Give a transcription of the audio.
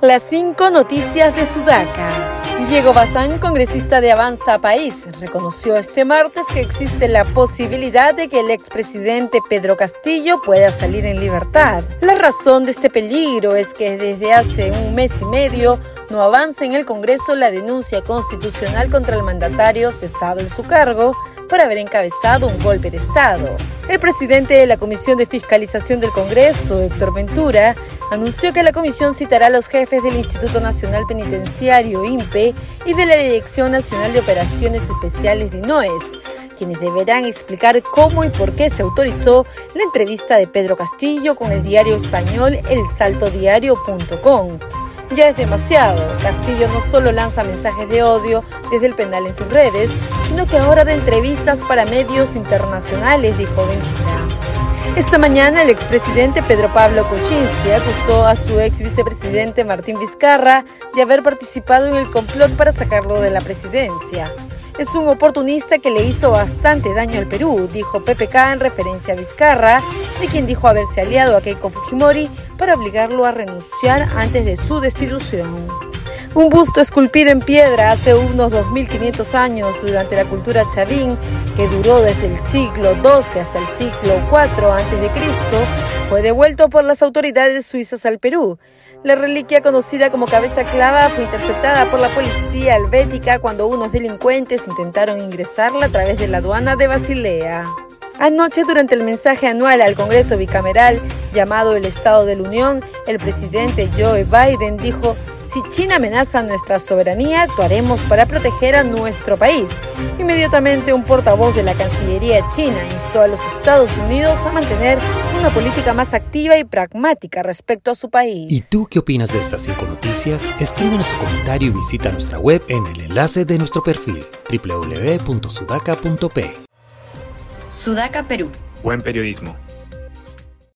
Las cinco noticias de Sudaca. Diego Bazán, congresista de Avanza País, reconoció este martes que existe la posibilidad de que el expresidente Pedro Castillo pueda salir en libertad. La razón de este peligro es que desde hace un mes y medio no avanza en el Congreso la denuncia constitucional contra el mandatario cesado en su cargo por haber encabezado un golpe de Estado. El presidente de la Comisión de Fiscalización del Congreso, Héctor Ventura, anunció que la comisión citará a los jefes del Instituto Nacional Penitenciario, INPE, y de la Dirección Nacional de Operaciones Especiales de INOES, quienes deberán explicar cómo y por qué se autorizó la entrevista de Pedro Castillo con el diario español elsaltodiario.com. Ya es demasiado. Castillo no solo lanza mensajes de odio desde el penal en sus redes, sino que ahora da entrevistas para medios internacionales, dijo Ventura. Esta mañana el expresidente Pedro Pablo Kuczynski acusó a su ex vicepresidente Martín Vizcarra de haber participado en el complot para sacarlo de la presidencia. Es un oportunista que le hizo bastante daño al Perú, dijo PPK en referencia a Vizcarra, de quien dijo haberse aliado a Keiko Fujimori para obligarlo a renunciar antes de su desilusión. Un busto esculpido en piedra hace unos 2500 años durante la cultura chavín, que duró desde el siglo XII hasta el siglo IV a.C., fue devuelto por las autoridades suizas al Perú. La reliquia conocida como cabeza clava fue interceptada por la policía helvética cuando unos delincuentes intentaron ingresarla a través de la aduana de Basilea. Anoche, durante el mensaje anual al Congreso bicameral llamado el Estado de la Unión, el presidente Joe Biden dijo si China amenaza nuestra soberanía, actuaremos para proteger a nuestro país. Inmediatamente un portavoz de la Cancillería china instó a los Estados Unidos a mantener una política más activa y pragmática respecto a su país. ¿Y tú qué opinas de estas cinco noticias? Escríbenos su comentario y visita nuestra web en el enlace de nuestro perfil www.sudaca.p. Sudaca Perú. Buen periodismo.